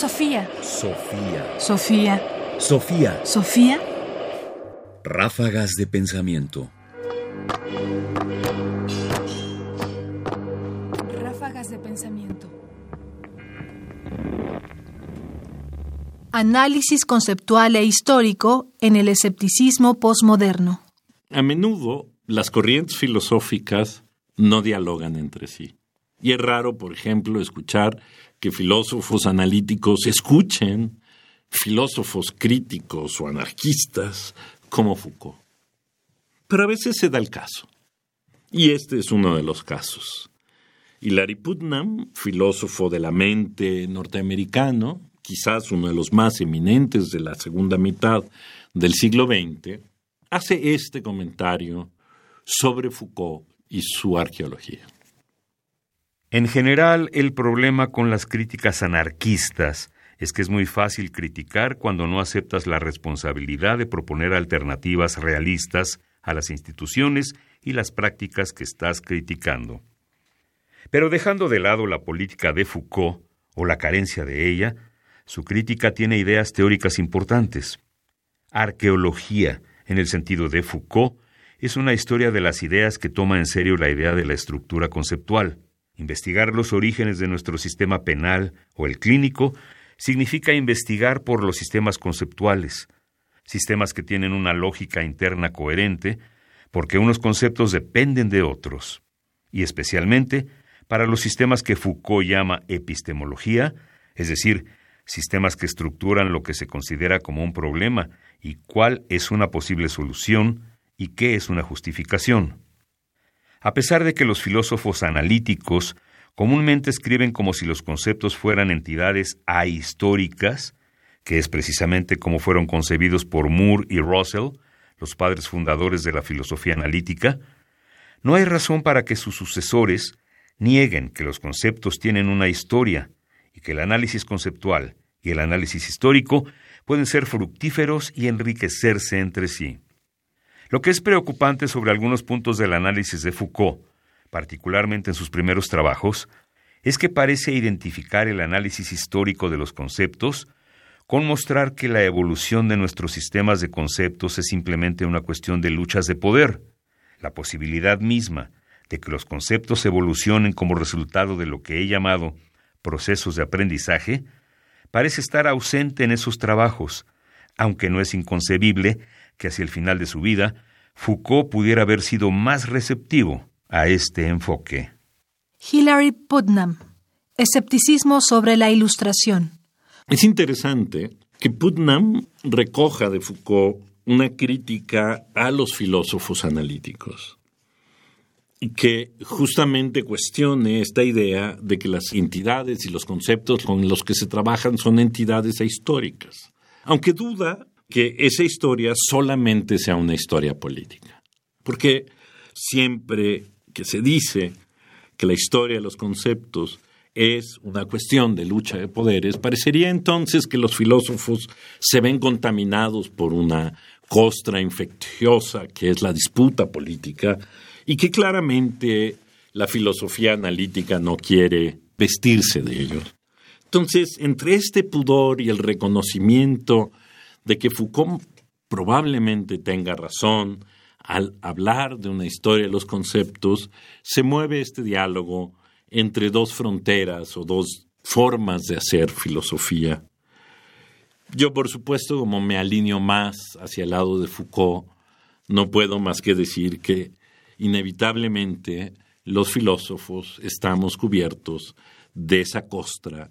Sofía. Sofía. Sofía. Sofía. Sofía. Ráfagas de pensamiento. Ráfagas de pensamiento. Análisis conceptual e histórico en el escepticismo posmoderno. A menudo las corrientes filosóficas no dialogan entre sí. Y es raro, por ejemplo, escuchar que filósofos analíticos escuchen filósofos críticos o anarquistas como Foucault. Pero a veces se da el caso. Y este es uno de los casos. Hilary Putnam, filósofo de la mente norteamericano, quizás uno de los más eminentes de la segunda mitad del siglo XX, hace este comentario sobre Foucault y su arqueología. En general, el problema con las críticas anarquistas es que es muy fácil criticar cuando no aceptas la responsabilidad de proponer alternativas realistas a las instituciones y las prácticas que estás criticando. Pero dejando de lado la política de Foucault o la carencia de ella, su crítica tiene ideas teóricas importantes. Arqueología, en el sentido de Foucault, es una historia de las ideas que toma en serio la idea de la estructura conceptual. Investigar los orígenes de nuestro sistema penal o el clínico significa investigar por los sistemas conceptuales, sistemas que tienen una lógica interna coherente, porque unos conceptos dependen de otros, y especialmente para los sistemas que Foucault llama epistemología, es decir, sistemas que estructuran lo que se considera como un problema y cuál es una posible solución y qué es una justificación. A pesar de que los filósofos analíticos comúnmente escriben como si los conceptos fueran entidades ahistóricas, que es precisamente como fueron concebidos por Moore y Russell, los padres fundadores de la filosofía analítica, no hay razón para que sus sucesores nieguen que los conceptos tienen una historia y que el análisis conceptual y el análisis histórico pueden ser fructíferos y enriquecerse entre sí. Lo que es preocupante sobre algunos puntos del análisis de Foucault, particularmente en sus primeros trabajos, es que parece identificar el análisis histórico de los conceptos con mostrar que la evolución de nuestros sistemas de conceptos es simplemente una cuestión de luchas de poder. La posibilidad misma de que los conceptos evolucionen como resultado de lo que he llamado procesos de aprendizaje parece estar ausente en esos trabajos, aunque no es inconcebible que hacia el final de su vida Foucault pudiera haber sido más receptivo a este enfoque. Hilary Putnam. Escepticismo sobre la ilustración. Es interesante que Putnam recoja de Foucault una crítica a los filósofos analíticos y que justamente cuestione esta idea de que las entidades y los conceptos con los que se trabajan son entidades históricas. Aunque duda que esa historia solamente sea una historia política. Porque siempre que se dice que la historia de los conceptos es una cuestión de lucha de poderes, parecería entonces que los filósofos se ven contaminados por una costra infecciosa que es la disputa política y que claramente la filosofía analítica no quiere vestirse de ellos. Entonces, entre este pudor y el reconocimiento de que Foucault probablemente tenga razón al hablar de una historia de los conceptos, se mueve este diálogo entre dos fronteras o dos formas de hacer filosofía. Yo, por supuesto, como me alineo más hacia el lado de Foucault, no puedo más que decir que inevitablemente los filósofos estamos cubiertos de esa costra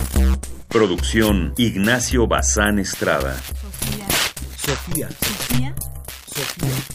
Producción: Ignacio Bazán Estrada. Sofía. Sofía. Sofía. Sofía.